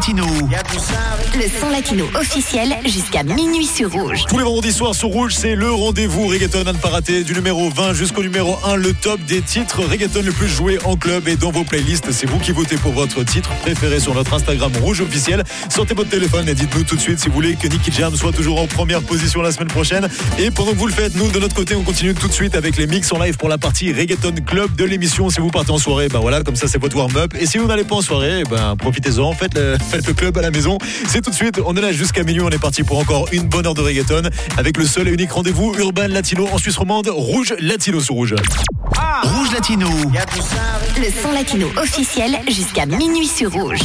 Latino. Le son latino officiel jusqu'à minuit sur Rouge. Tous les vendredis soirs sur Rouge, c'est le rendez-vous reggaeton à ne pas rater du numéro 20 jusqu'au numéro 1, le top des titres reggaeton le plus joués en club et dans vos playlists. C'est vous qui votez pour votre titre préféré sur notre Instagram Rouge officiel. Sortez votre téléphone et dites-nous tout de suite si vous voulez que Nicky Jam soit toujours en première position la semaine prochaine. Et pendant que vous le faites, nous de notre côté, on continue tout de suite avec les mix en live pour la partie reggaeton club de l'émission. Si vous partez en soirée, ben voilà, comme ça c'est votre warm-up. Et si vous n'allez pas en soirée, ben profitez-en, faites le, faites le club à la maison. C'est tout de suite, on est là jusqu'à minuit, on est parti pour encore une bonne heure de reggaeton avec le seul et unique rendez-vous urbain latino en Suisse romande, Rouge Latino sur Rouge. Rouge Latino. Le son latino officiel jusqu'à minuit sur Rouge.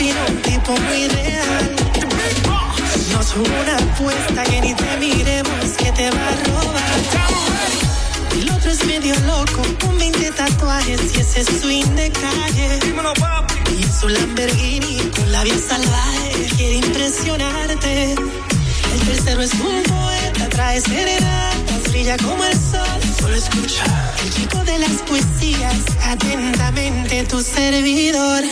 Fino, un tipo muy real. Nos jugó una apuesta que ni te miremos que te va a robar. El otro es medio loco, con 20 tatuajes y ese swing de calle. Y en su Lamborghini con la vida salvaje quiere impresionarte. El tercero es un poeta, trae serenatas, brilla como el sol. Solo escucha. El chico de las poesías, atentamente tu servidor.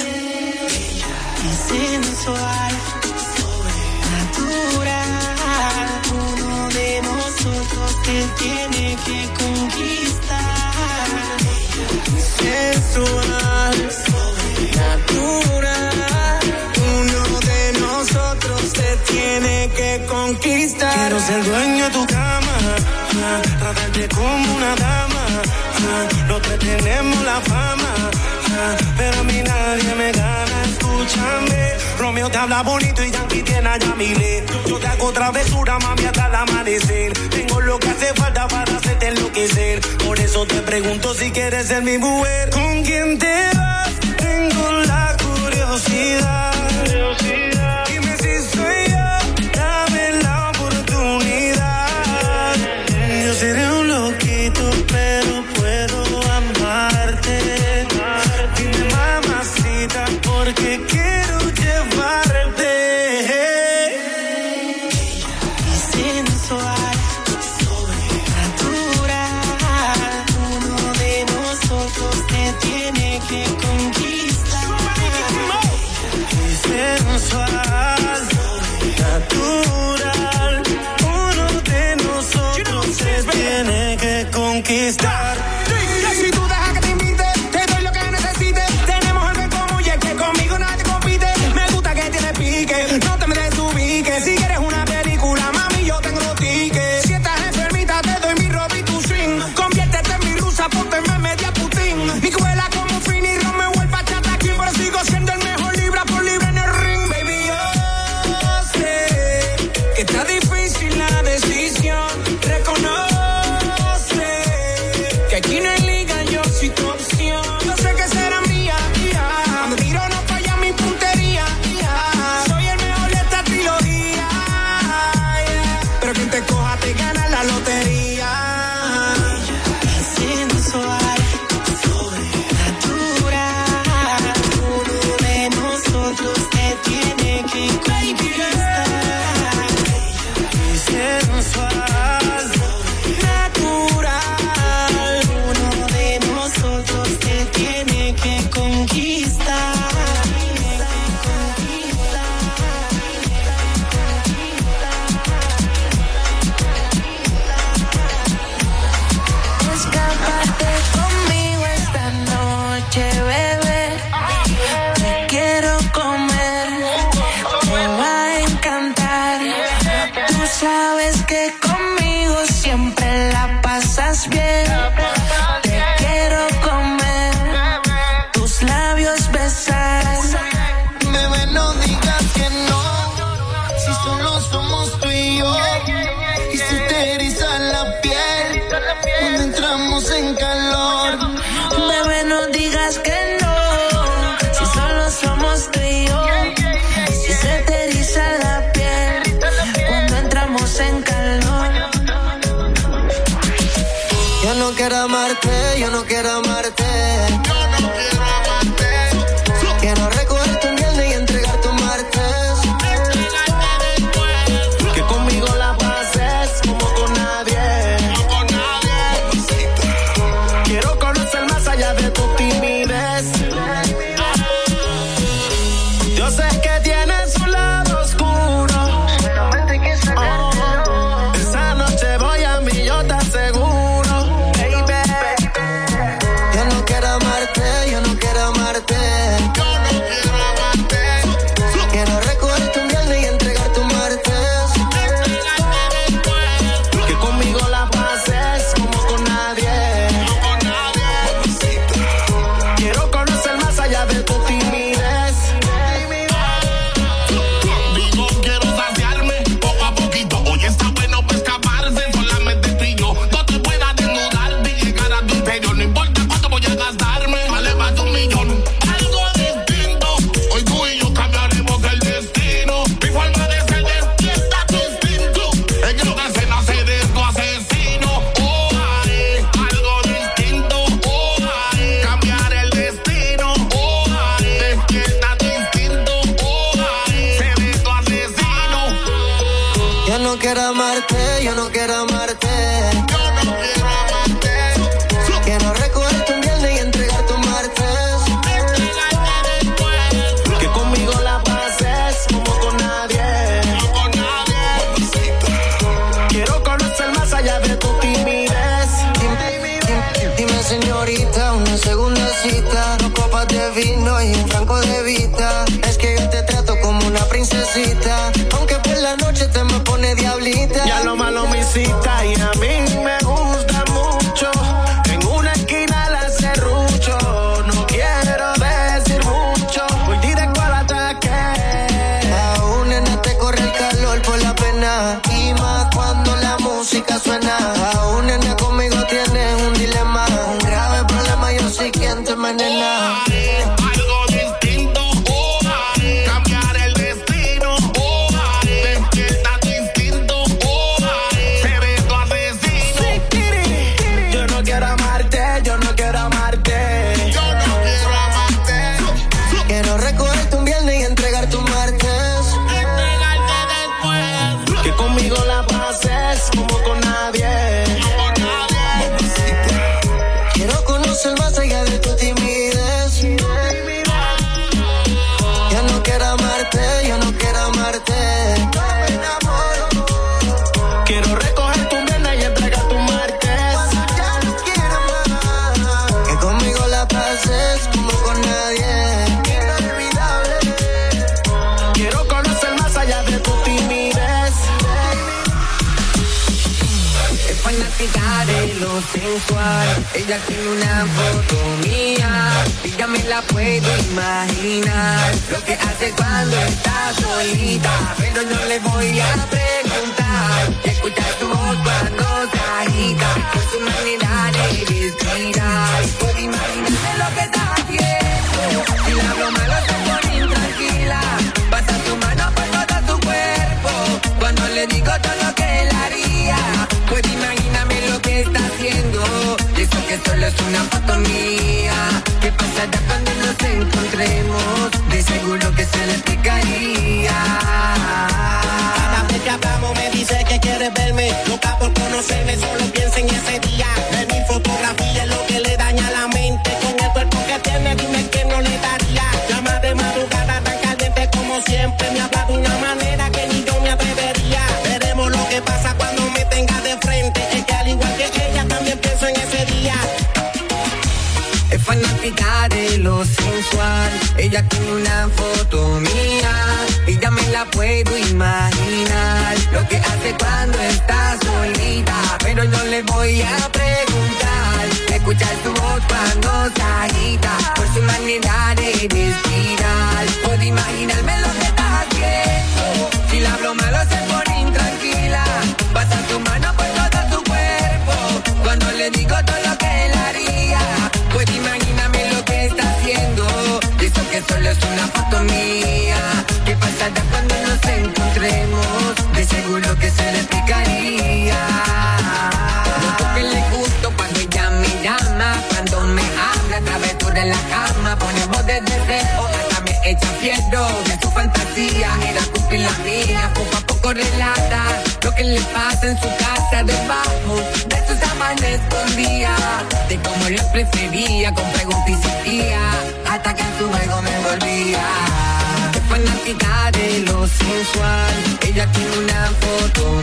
Y sensual, sobrenatural. Uno de nosotros te tiene que conquistar. Sensual, sobrenatural. Uno de nosotros te tiene que conquistar. Quiero ser dueño de tu cama, ah, tratarte como una dama. ah, Los tres tenemos la fama, ah, pero a mí nadie me gana. Romeo te habla bonito y Yankee tiene a Yamile. Yo te hago travesura, mami, hasta el amanecer. Tengo lo que hace falta para hacerte enloquecer. Por eso te pregunto si quieres ser mi mujer. ¿Con quién te vas? Tengo la curiosidad. Dime Ella tiene una foto mía y ya la puedo imaginar. Lo que hace cuando está solita, pero no le voy a preguntar. Y escuchar tu voz cuando se agita, por su manera de respirar. Por imaginarme lo que está haciendo, si hablo malo quieres una foto mía. ¿Qué pasará cuando nos encontremos? De seguro que se le picaría. Cada vez que hablamos me dice que quiere verme. Loca por conocerme solo Ella tiene una foto mía y ya me la puedo imaginar. Lo que hace cuando está solita, pero yo le voy a preguntar. Escuchar su voz cuando se agita, por su manera de respirar. Puedo imaginarme lo que está haciendo. Si la broma lo se por intranquila, pasa tu mano por todo tu cuerpo. Cuando le digo todo foto mía. ¿Qué pasará cuando nos encontremos? De seguro que se le explicaría. Lo que le gusto cuando ella me llama Cuando me habla, travesura en la cama. Ponemos de deseo hasta me echa fiero De su fantasía era cumplir la mía Poco a poco relata lo que le pasa en su casa Debajo de sus sábanas escondía De cómo lo prefería con preguntas y sentía Hasta que en su juego me envolvía. Qué fanática de lo sensual, ella tiene una foto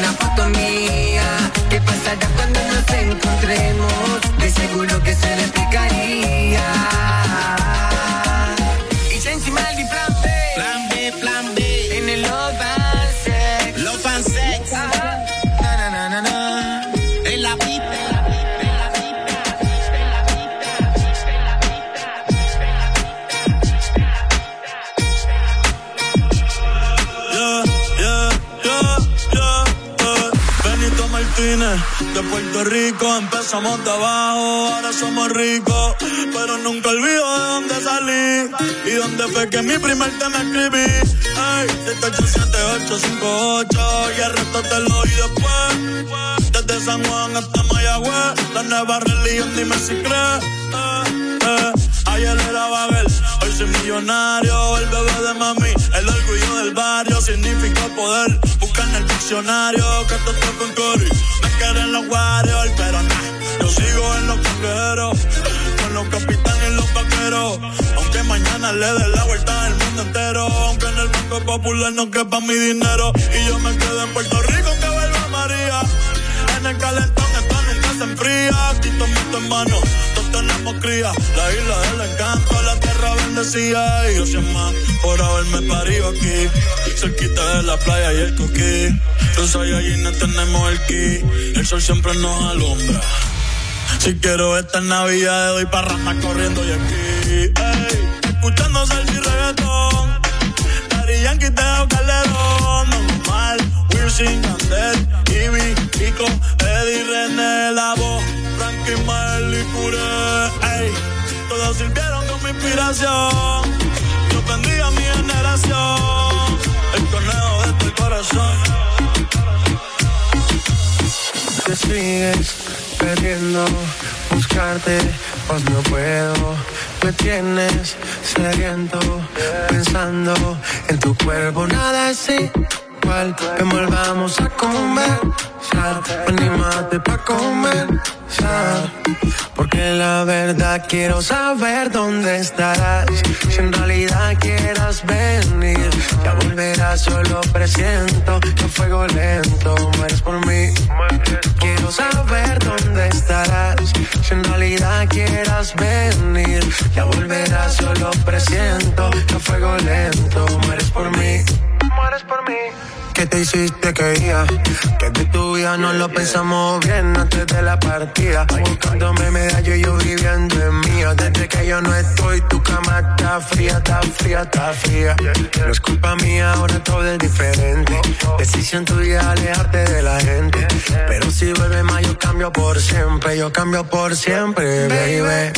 una foto mía. ¿Qué pasará cuando nos encontremos? De seguro que se le empezamos de abajo, ahora somos ricos, pero nunca olvido de dónde salí y dónde fue que mi primer tema escribí. Ey, 787-858 y el resto te lo doy después. Desde San Juan hasta Mayagüez, la nueva religión, dime si crees. Ayer era Babel, hoy soy millonario, el bebé de mami, el orgullo del barrio, significa poder. Busca en el diccionario que esto está con Cory. Me quieren los Warriors, pero nah, yo sigo en los cangrejeros, con los capitanes y los vaqueros. Aunque mañana le dé la vuelta al mundo entero, aunque en el Banco Popular no quepa mi dinero. Y yo me quedo en Puerto Rico que vuelva María. En el calentón esto nunca se enfría. Tito muerto en mano, La isla del encanto, la tierra bendecida. Y soy más por haberme parido aquí. Cerquita de la playa y el coquí. Allí, no tenemos el ki. El sol siempre nos alumbra. Si quiero esta Navidad, doy parranda corriendo y aquí. Ey, escuchando salsa y reggaetón. Daddy Yankee, Teo Calderón, normal, Wilson, Yandel, Ivy, Kiko, Eddie, René, La Voz, Frankie, Marley, Puré, todos sirvieron como inspiración, yo bendiga a mi generación, el conejo de tu corazón. te sigues perdiendo, buscarte, pues no puedo. Me tienes sediento, pensando en tu cuerpo, nada es igual. Que volvamos a conversar, anímate pa' comenzar. Porque la verdad quiero saber dónde estarás. Si en realidad quieras venir, ya volverás, solo presiento que fuego lento mueres por mí. Quiero saber dónde estarás. Si en realidad quieras venir, ya volverás, solo presiento que fuego lento mueres por mí. Mueres por mí. ¿Qué te hiciste que día? Que de tu vida no lo pensamos bien antes de la partida. Buscándome medallo y yo viviendo en mía. Desde que yo no estoy, tu cama está fría, está fría, está fría. No es culpa mía, ahora todo es diferente. Decisión tuya alejarte de la gente. Pero si vuelve más, yo cambio por siempre. Yo cambio por siempre, baby.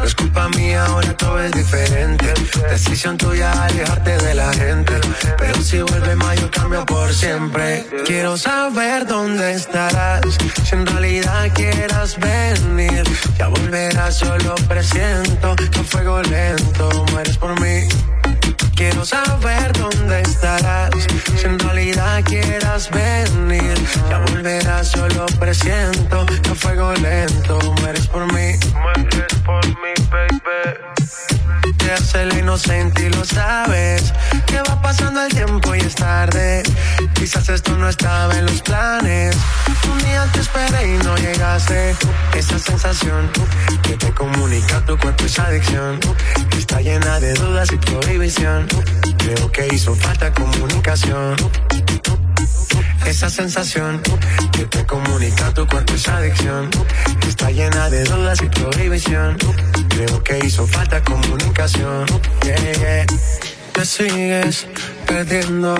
No es culpa mía, ahora todo es diferente. Decisión tuya alejarte de la gente. Pero si vuelve más, yo cambio por siempre. Quiero saber dónde estarás. Si en realidad quieras venir, ya volverás, solo presiento que fuego lento mueres por mí. Quiero saber dónde estarás. Si en realidad quieras venir, ya volverás, solo presiento que fuego lento mueres por mí. Mueres por mí, baby. Te hace la inocente y lo sabes. Que va pasando el tiempo y es tarde. Quizás esto no estaba en los planes. Un día te esperé y no llegaste. Esa sensación que te comunica tu cuerpo es adicción. Está llena de dudas y prohibición. Creo que hizo falta comunicación. Esa sensación que te comunica tu cuerpo es adicción. Está llena de dudas y prohibición. Creo que hizo falta comunicación. Yeah, te sigues perdiendo,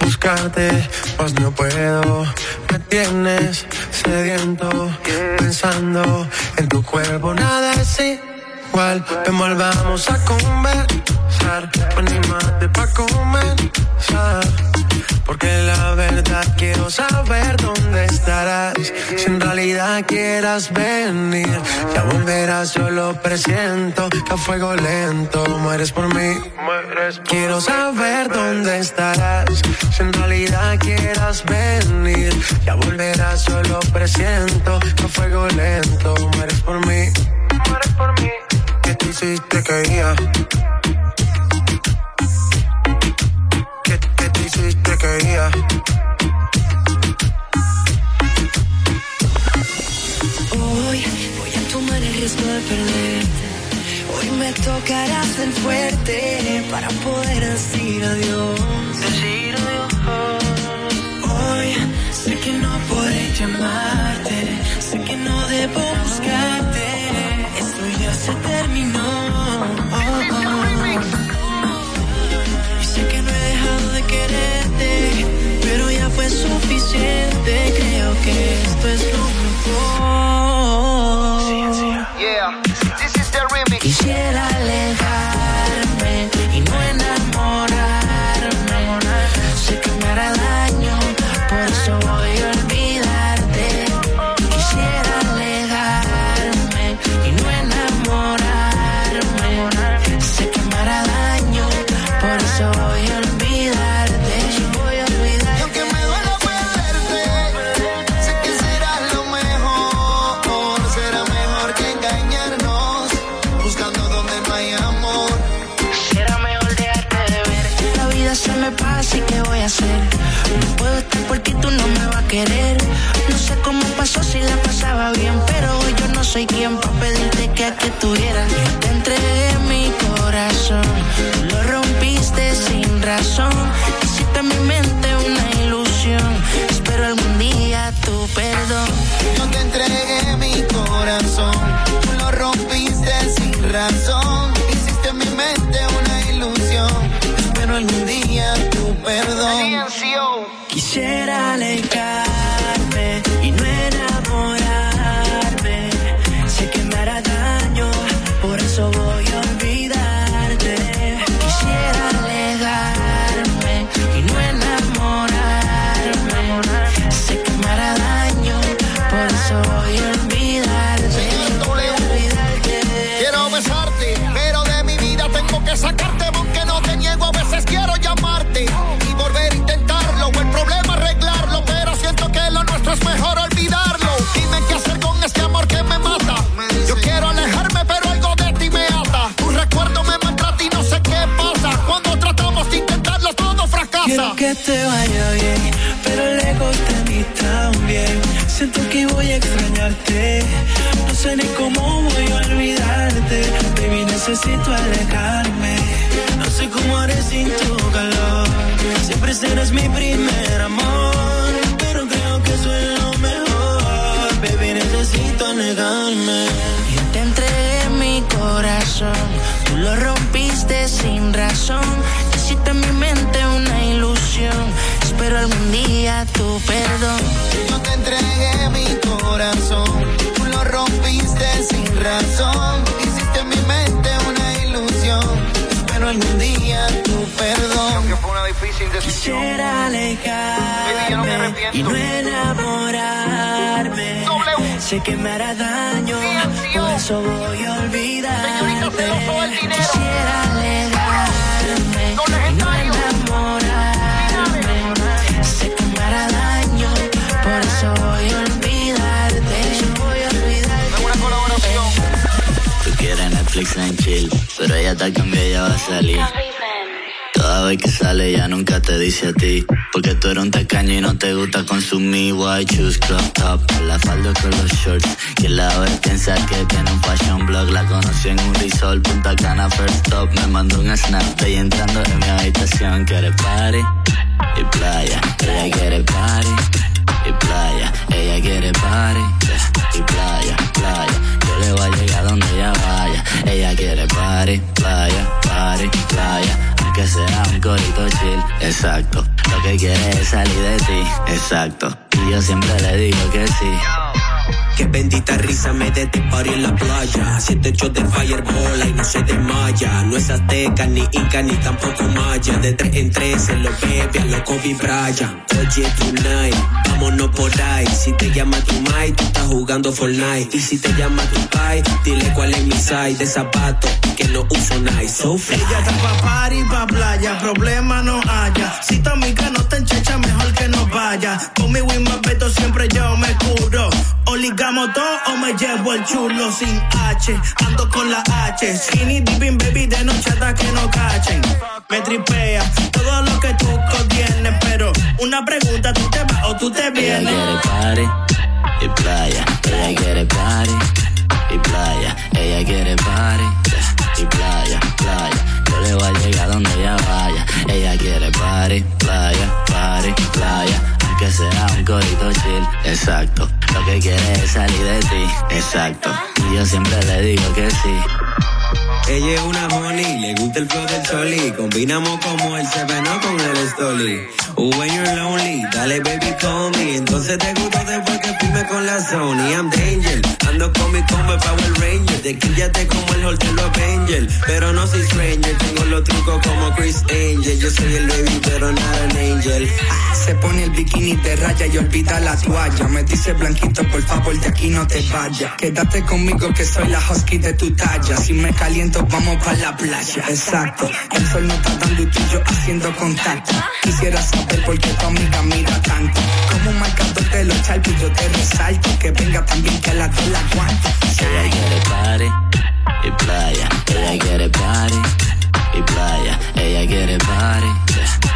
buscarte, pues no puedo. Me tienes sediento, pensando en tu cuerpo, nada es igual. Ven, volvamos a conversar, pa' comenzar. Saber dónde estarás. Si en realidad quieras venir, ya volverás, yo lo presiento. Que a fuego lento mueres por mí. quiero saber dónde estarás. Si en realidad quieras venir, ya volverás, yo lo presiento. Que a fuego lento mueres por mí. Mueres por mí. ¿Qué te hiciste que iba? hiciste que riesgo de perderte. Hoy me tocará ser fuerte para poder decir adiós. Decir adiós. Hoy sé que no podré llamarte, sé que no debo buscarte. Esto ya se terminó. pero ya fue suficiente. Extrañarte. No sé ni cómo voy a olvidarte. Baby, necesito alejarme. No sé cómo haré sin tu calor Siempre serás mi primer amor, pero creo que es lo mejor. Baby, necesito negarme. Yo te entregué mi corazón, tú lo rompiste sin razón. Hiciste en mi mente una ilusión. Espero algún día tu perdón. Yo te entregué mi corazón, tú lo rompiste sin razón. Hiciste en mi mente una ilusión. Espero algún día tu perdón. Quisiera alejarme y no enamorarme. Sé que me hará daño, por eso voy a olvidarte. Quisiera alejarme y no voy a olvidarte. Voy a olvidarte. Una colaboración. Tú quieres Netflix en chill, pero ella está cambiada, ya va a salir. Cada vez que sale ya nunca te dice a ti Porque tú eres un tacaño y no te gusta consumir White shoes, crop top, la falda con los shorts Que la ve piensa que tiene un fashion blog La conocí en un resort, Punta Cana, first stop Me mandó un snap y entrando en mi habitación Quiere party y playa Ella quiere party y playa Ella quiere party y playa, playa Yo le voy a llegar donde ella vaya Ella quiere party, playa, party, playa que sea corito chill, exacto. Lo que quiere es salir de ti, exacto. Y yo siempre le digo que sí. Bendita risa me dé este party en la playa. Siete hechos de fireball y no se desmaya. No es azteca, ni inca, ni tampoco maya. De tres en tres se lo bebe a lo Kobe Bryant. Oye, tonight, vámonos por ahí. Si te llama tu mai, tú estás jugando Fortnite. Y si te llama tu pai, dile cuál es mi size de zapato que no uso nice. So fly. Ella está pa' party, pa' playa, problema no haya. Si tu amiga no te enchecha, mejor que no vaya. Conmigo y más siempre yo me curo. O ligamos todo o me llevo el chulo sin H. Ando con la H. Skinny dipping baby de noche hasta que no cachen. Me tripea todo lo que tú contienes, pero una pregunta, ¿tú te vas o tú te Ella vienes? quiere party y playa. Ella quiere party y playa. Ella quiere party y playa, playa. Yo le voy a llegar donde ella vaya. Ella quiere party, playa, party, playa. Aunque sea un corito chill, exacto. Lo que quiere es salir de ti, exacto. Y yo siempre le digo que sí. Ella es una honey, le gusta el flow del choli. Combinamos como el no con el stoli. Oh, when you're lonely, dale baby call me. Entonces te gusto después que firme con la Sony. I'm danger, ando con mi combo Power Ranger. Te quillate como el Hotel Avenger. Pero no soy stranger, tengo los trucos como Chris Angel. Yo soy el baby, pero not an angel. Ah, Se pone el bikini de raya y olvida la toalla. Me dice blanquito, por favor, de aquí no te vayas. Quédate conmigo que soy la husky de tu talla. Si me caliento, vamos para la playa. Exacto. El sol no está dando y tú y yo haciendo contacto. Quisiera saber por qué tu amiga mira tanto. Como un marcador de los charpos, yo te resalto. Que venga también que a la aguanto. Ella quiere party y playa. Ella quiere party y playa. Ella quiere party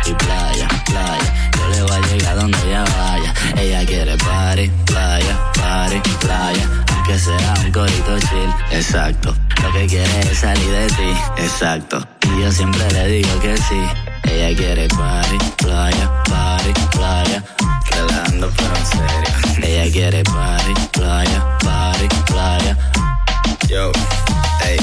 y playa, playa. Yo le voy a llegar donde ella vaya. Ella quiere party, playa, party, playa. Aunque sea un corito chill, exacto. Lo que quiere es salir de ti, exacto. Y yo siempre le digo que sí. Ella quiere party, playa, party, playa. Relando pero en serio. Ella quiere party, playa, party, playa. Yo, hey.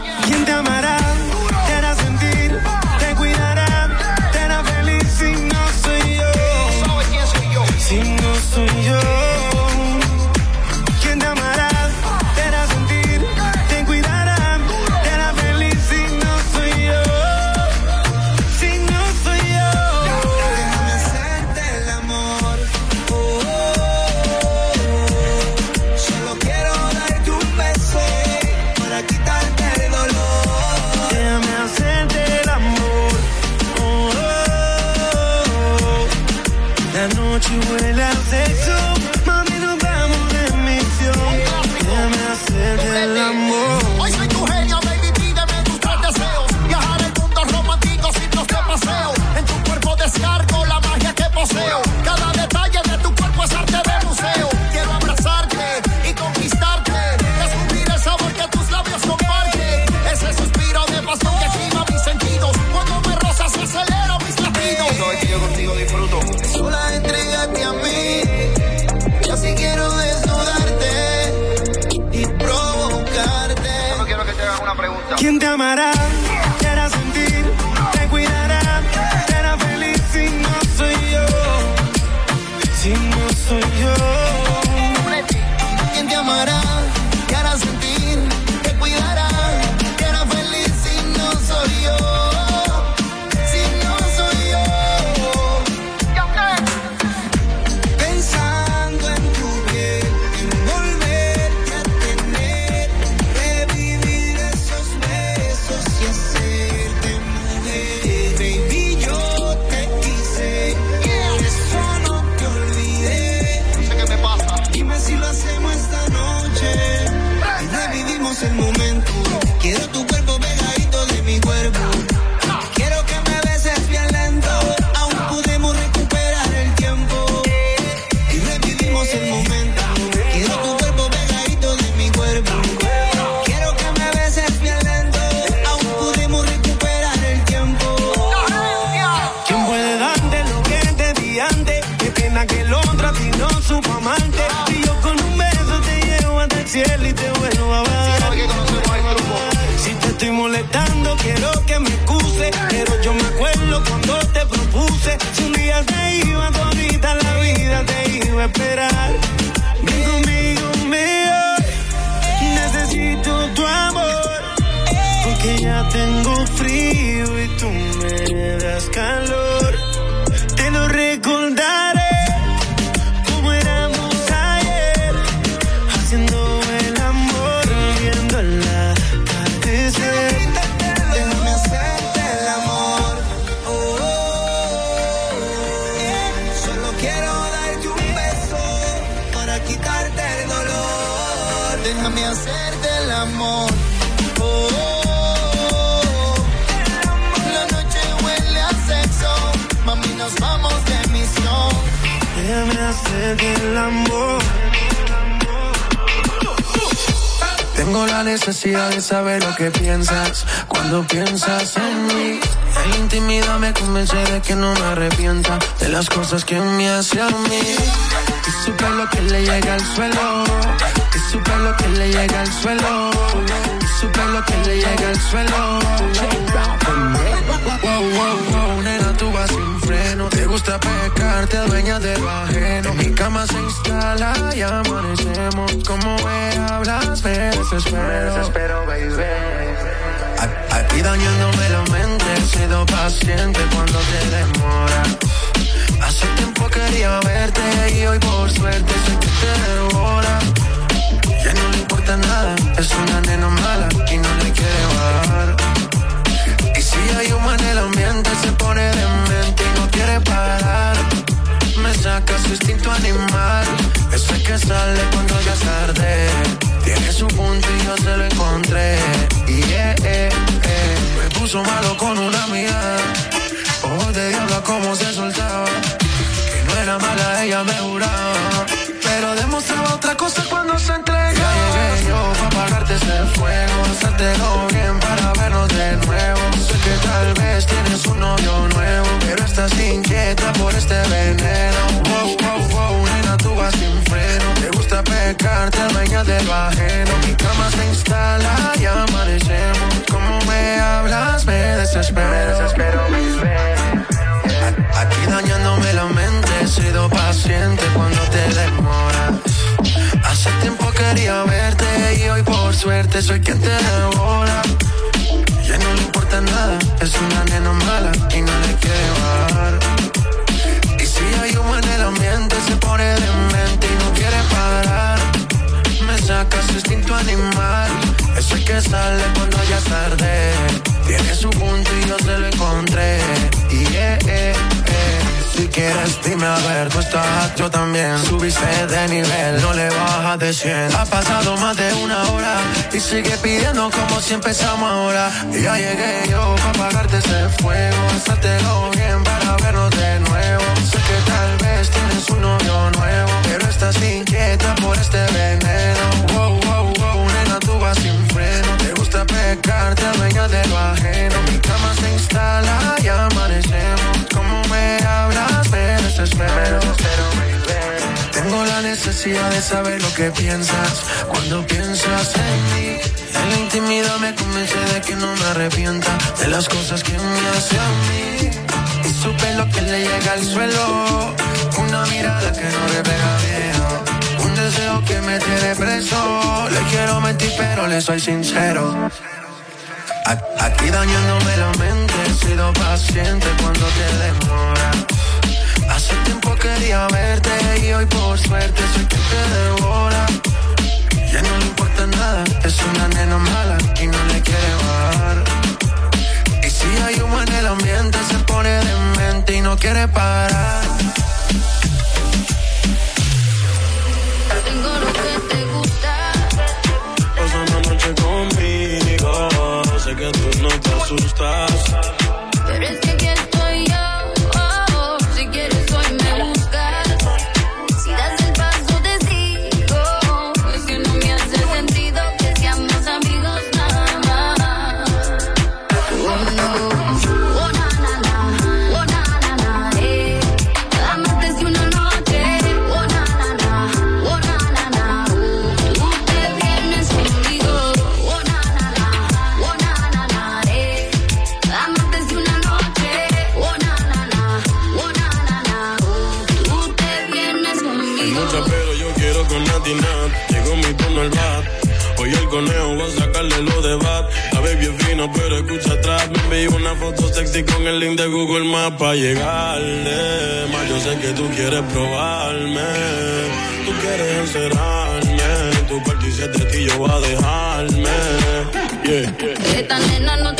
¿Quién te amará? Déjame hacerte el amor. Oh. La noche huele a sexo. Mami, nos vamos de misión. Déjame hacerte el amor. Tengo la necesidad de saber lo que piensas cuando piensas en mí. La intimidad me convence de que no me arrepienta de las cosas que me hace a mí. Y supe lo que le llega al suelo. Y supe lo que le llega al suelo. Y supe lo que le llega al suelo. Wow, wow, wow, nena, tú vas sin freno. Te gusta pecar, te adueñas de lo ajeno. En mi cama se instala y amanecemos. Como me hablas, me desespero. Me desespero, baby. A- Aquí dañándome la mente, he sido paciente cuando te demora. Hace tiempo quería verte y hoy por suerte sé que te devora. Ya no le importa nada, es una nena mala y no le quiere bajar. Y si hay humo en el ambiente, se pone demente y no quiere parar. Me saca su instinto animal, ese que sale cuando ya es tarde. Tiene su punto y yo se lo encontré. Y eh, eh, eh. me puso malo con una mía. Ojos de diablo como se soltaba. Que no era mala, ella me juraba. De lo ajeno. Mi cama se instala y amanecemos. Como me hablas, me desespero. Me desespero, A- Aquí dañándome la mente, he sido paciente cuando te demoras. Hace tiempo quería verte y hoy por suerte soy quien te devora. Ya no le importa nada, es una nena mala y no le quiere bajar. Y si hay humo en el ambiente, se pone demente y no quiere parar. Saca su instinto animal, ese que sale cuando ya es tarde. Tiene su punto y yo se lo encontré. Y eh, eh, eh. Si quieres, dime a ver, tú estás, yo también. Subiste de nivel, no le bajas de 100. Ha pasado más de una hora y sigue pidiendo como si empezamos ahora. Ya llegué yo para apagarte ese fuego. Hacértelo bien para vernos de nuevo. Sé que tal vez tienes un novio nuevo, pero estás inquieta por este veneno. Tú vas sin freno. Te gusta pecar, te adueñas de lo ajeno. Mi cama se instala y amanecemos. Como me hablas, me desespero. Tengo la necesidad de saber lo que piensas cuando piensas en mí. En la intimidad me convence de que no me arrepienta de las cosas que me hace a mí. Y supe lo que le llega al suelo. Una mirada que no le pega bien. Deseo que me tiene preso. Le quiero mentir, pero le soy sincero. Aquí dañándome la mente, he sido paciente cuando te demora. Hace tiempo quería verte y hoy por suerte soy quien te devora. Ya no le importa nada, es una nena mala y no le quiere bajar. Y si hay humo en el ambiente, se pone demente y no quiere parar. Te asustas. Pero es que aquí pero escucha atrás. Me envió una foto sexy con el link de Google Maps para llegarle. Más yo sé que tú quieres probarme. Tú quieres encerrarme. Tu parte de ti yo voy a dejarme. Yeah. Esta nena no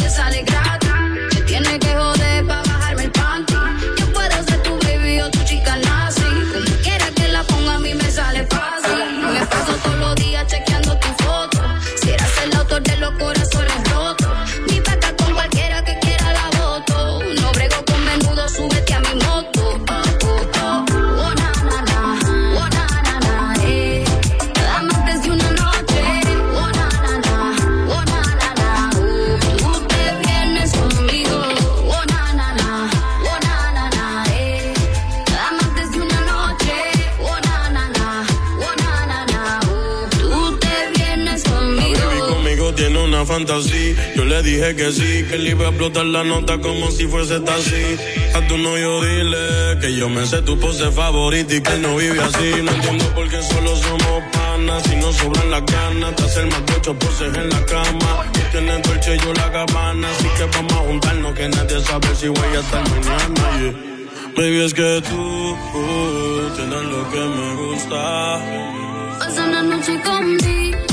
Yo le dije que sí, que le iba a explotar la nota como si fuese taxi. A tu novio dile que yo me sé tu pose favorita y que no vive así. No entiendo por qué solo somos panas. Si no sobran las ganas de hacer más de ocho poses en la cama. Tú tienes dolce yo la gabana. Así que vamos a juntarnos que nadie sabe si voy a estar mañana. yeah. Baby, es que tú uh, tienes lo que me gusta. Pasa una noche conmigo.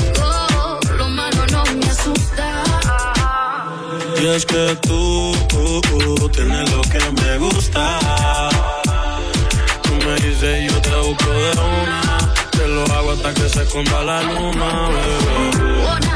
Y es que tú uh, uh, tienes lo que me gusta. Tú me dices yo te busco de una. Te lo hago hasta que se esconda la luna.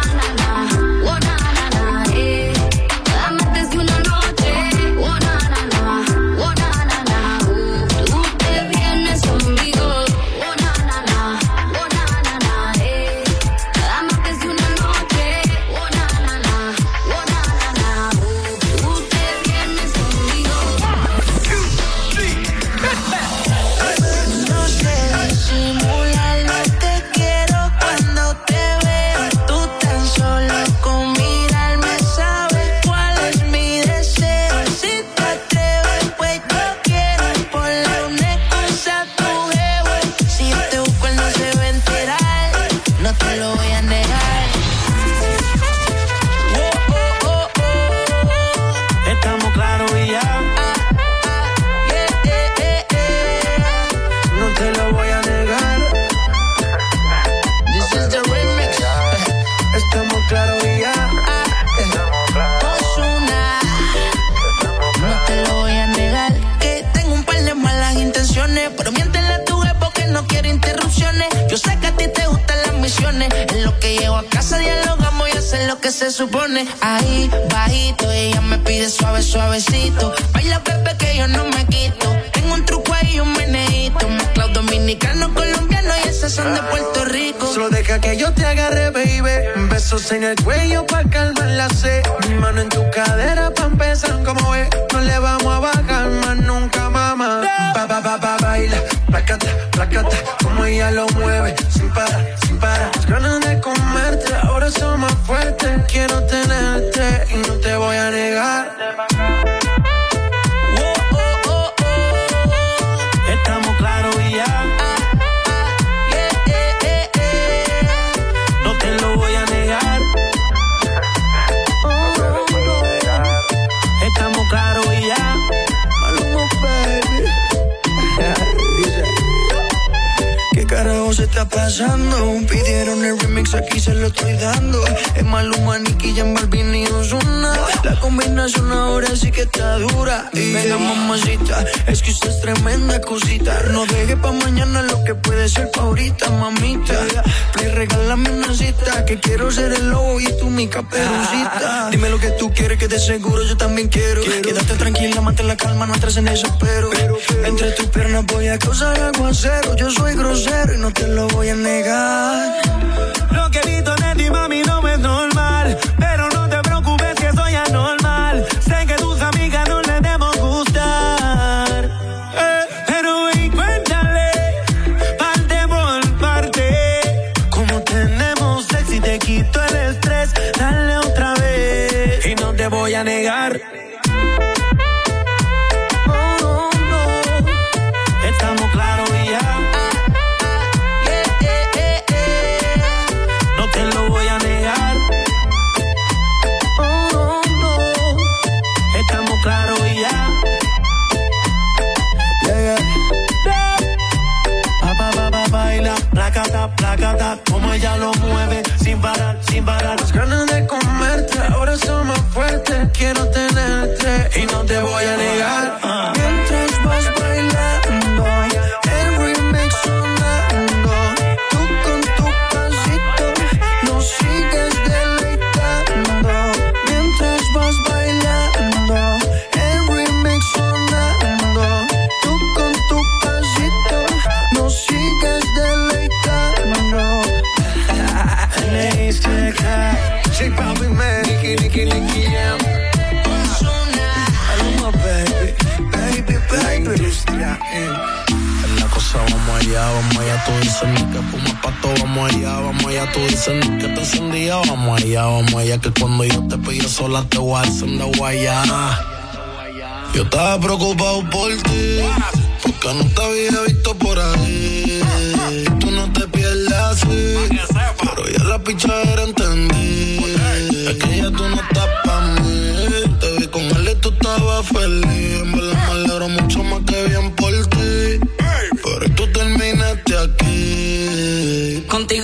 Supone. Ahí bajito ella me pide suave suavecito, baila bebé que yo no me quito. Tengo un truco ahí un meneíto, mezclado dominicano colombiano y esas son de Puerto Rico. Solo deja que yo te agarre, baby. Besos en el cuello pa' calmar la sed. Mi mano en tu cadera pa' empezar como ve. No le vamos a bajar más nunca, mamá. Pa, pa, pa, pa, baila. Placata, placata. Como ella lo mueve. Sin parar, sin parar. Las ganas de comerte. Ahora son más fuertes. Quiero tenerte y no te voy a negar. Pasando? Pidieron el remix, aquí se lo estoy dando. Es Maluma, Nicky, Jan Balvin y Ozuna. La combinación ahora sí que está dura. Y Venga, mamacita, es que usted es tremenda cosita. No deje pa' mañana lo que puede ser pa' ahorita, mamita. Play, regálame una cita, que quiero ser el lobo y tú mi caperucita. Dime lo que tú quieres, que de seguro yo también quiero. Quédate tranquila, mantén la calma, no entres en eso, pero. Entre tus piernas voy a causar aguacero. Yo soy grosero y no te lo voy a negar. Lo que sin parar. Las ganas de comerte ahora son más fuertes. Quiero tenerte y no te voy a negar. Vamos allá, vamos allá, tú dices que te encendía, vamos allá, vamos allá, que cuando yo te pillo sola te voy a encender guayá. Yo estaba preocupado por ti, porque no te había visto por ahí.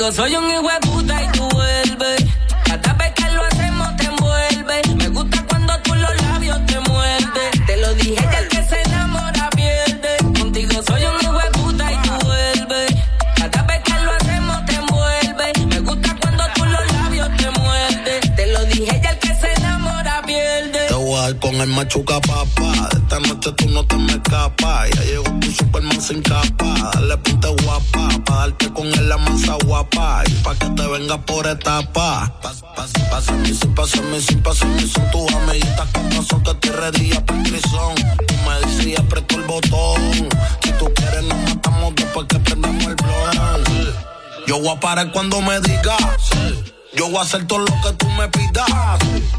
Aquí. Contigo soy un hijo me digas. Yo voy a hacer todo lo que tú me pidas.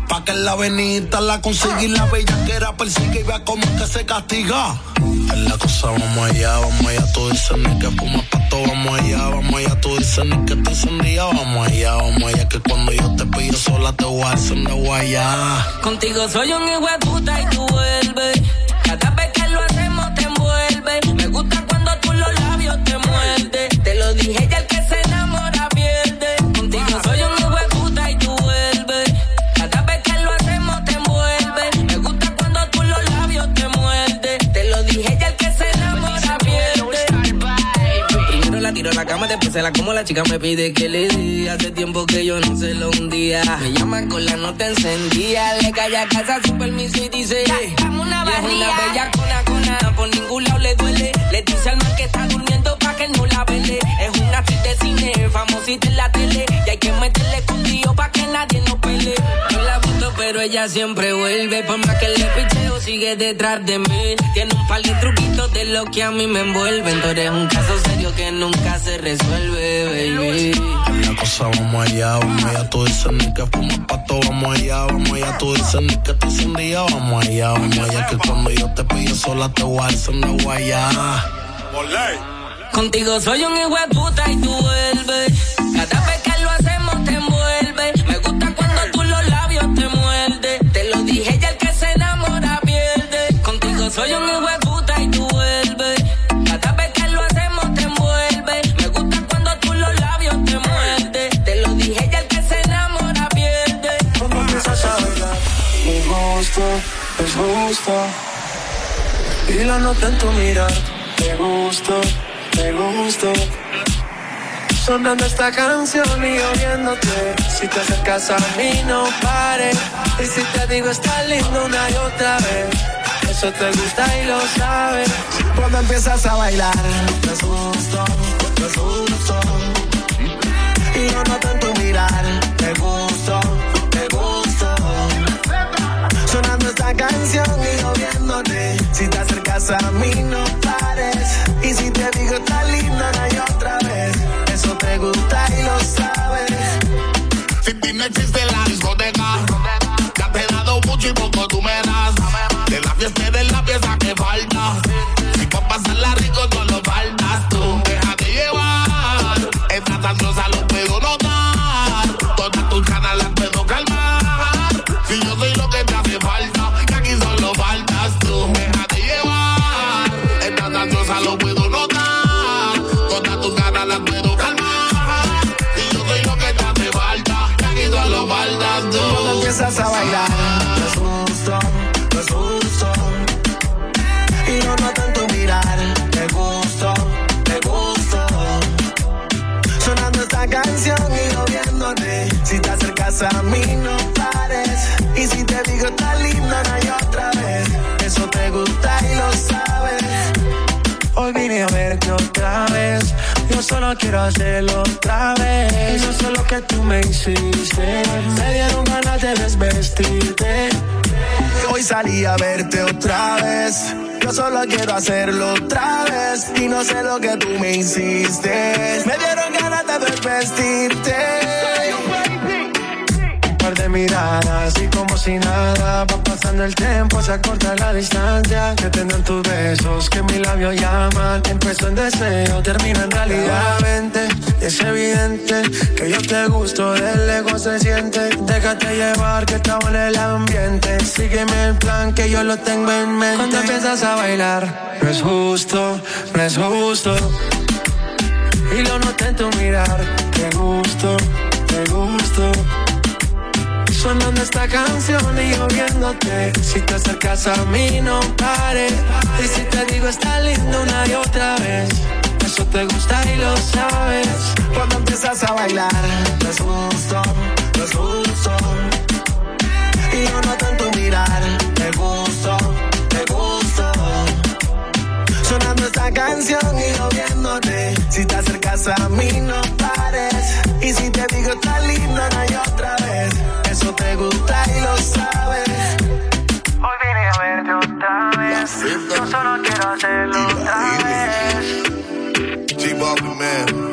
Pa' que en la avenida la consiga y la bellaquera persigue y vea cómo que se castiga. En la cosa vamos allá, vamos allá, tú dices ni que fuma pato, vamos allá, vamos allá, tú dices ni que te encendía, vamos allá, vamos allá, que cuando yo te pillo sola te voy a encender guayá. Contigo soy un hijo de puta y tú vuelves. Se la como. La chica me pide que le dé. Hace tiempo que yo no se lo hundía. Me llama con la nota encendida. Le cae a casa sin permiso y dice: Dame una "Y es barriga". una bella cona Por ningún lado le duele. Le dice al man que está durmiendo pa' que no la vele. Es una actriz de cine, famosita en la tele. Y hay que meterle escondido pa' que nadie nos pele. No la gusto, pero ella siempre vuelve. Por más que le picheo, sigue detrás de mí. Tiene un par de truquitos de lo que a mí me envuelven. Tú eres un caso serio que nunca se resuelve, baby. Cosa vamos allá, vamos allá, tú dices ni que fuma pato, vamos allá, vamos allá, tú dices ni que te encendía, vamos allá, vamos allá, que cuando yo te pillo sola te voy a encender guayá. Contigo soy un hijo de puta y tú vuelves. Cada vez que lo hacemos te envuelve. Me gusta cuando tú los labios te muerdes. Te lo dije ya el que se enamora pierde. Contigo soy un hijo de justo, es justo. Y la nota en tu mirar, te gusto, te gusto. Sonando esta canción y oyéndote. Si te acercas a mí, no pares. Y si te digo, está lindo una y otra vez. Eso te gusta y lo sabes. Cuando empiezas a bailar, te gusto, te gusto. Y yo noto en Esta canción y yo. Si te acercas a mí, no pares. Y si te digo, está linda una y otra vez. Eso te gusta y lo sabes. Sin ti no existe la discoteca. Ya te he dado mucho y poco tú me das. De la fiesta eres la pieza que falta. Si pa' pasarla rico no lo faltas tú. Déjate llevar. Estás ansiosa lo solo quiero hacerlo otra vez. Eso es lo que tú me hiciste. Me dieron ganas de desvestirte. Hoy salí a verte otra vez. Yo solo quiero hacerlo otra vez. Y no sé lo que tú me hiciste. Me dieron ganas de desvestirte par de miradas y como si nada va pasando el tiempo, se acorta la distancia que tendrán tus besos, que mi labio llaman. Empezó en deseo, termina en realidad. Es evidente que yo te gusto, del ego se siente. Déjate llevar que estamos en el ambiente. Sígueme el plan que yo lo tengo en mente. Cuando empiezas a bailar, no es justo, no es justo. Y lo noté en tu mirar, te gusto, te gusto Sonando esta canción y yo viéndote Si te acercas a mí no pares Y si te digo está lindo una y otra vez Eso te gusta y lo sabes. Cuando empiezas a bailar Me asusto, me asusto Y yo no tanto mirar Te gusto, te gusto. Sonando esta canción y yo viéndote Si te acercas a mí no pares. Y si te digo está lindo una y otra vez eso te gusta y lo sabes. Hoy vine a verte otra vez. Yo solo quiero hacerlo otra vez. G-Bop, man.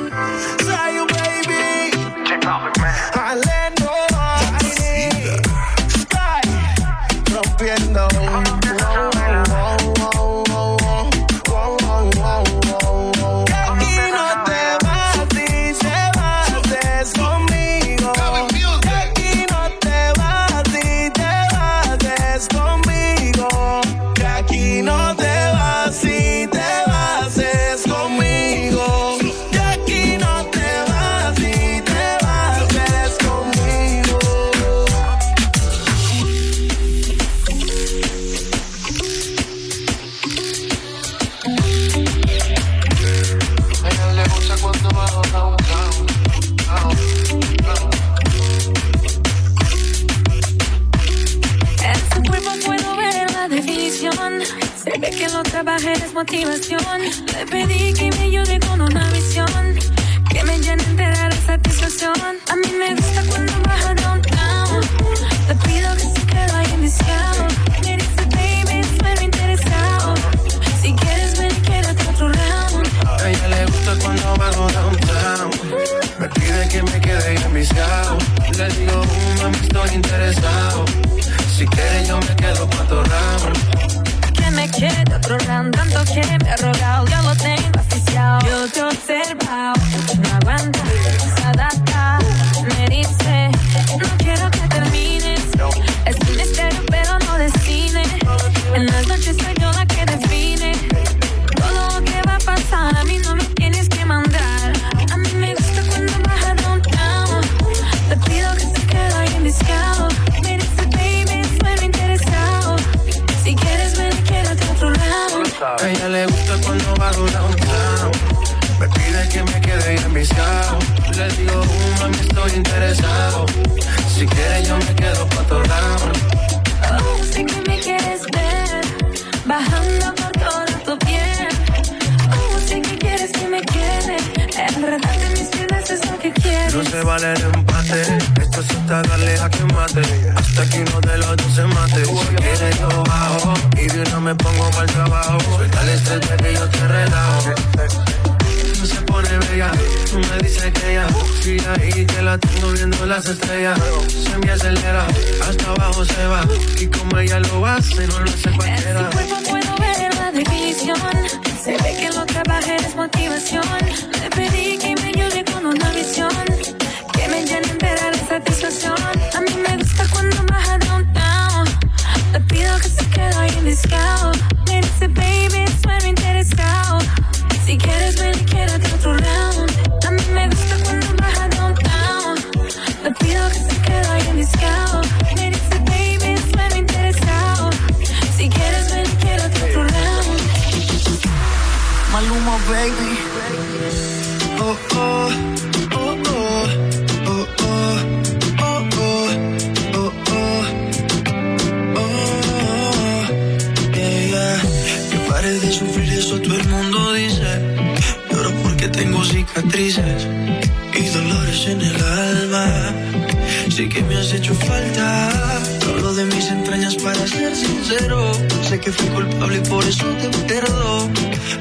sincero. Sé que fui culpable y por eso te perdono.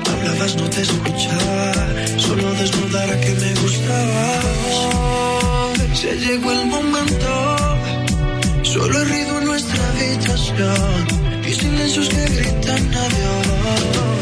Hablabas, no te escuchaba. Solo desnudara que me gustabas. Se llegó el momento. Solo he ruido en nuestra habitación. Y silencios que gritan adiós.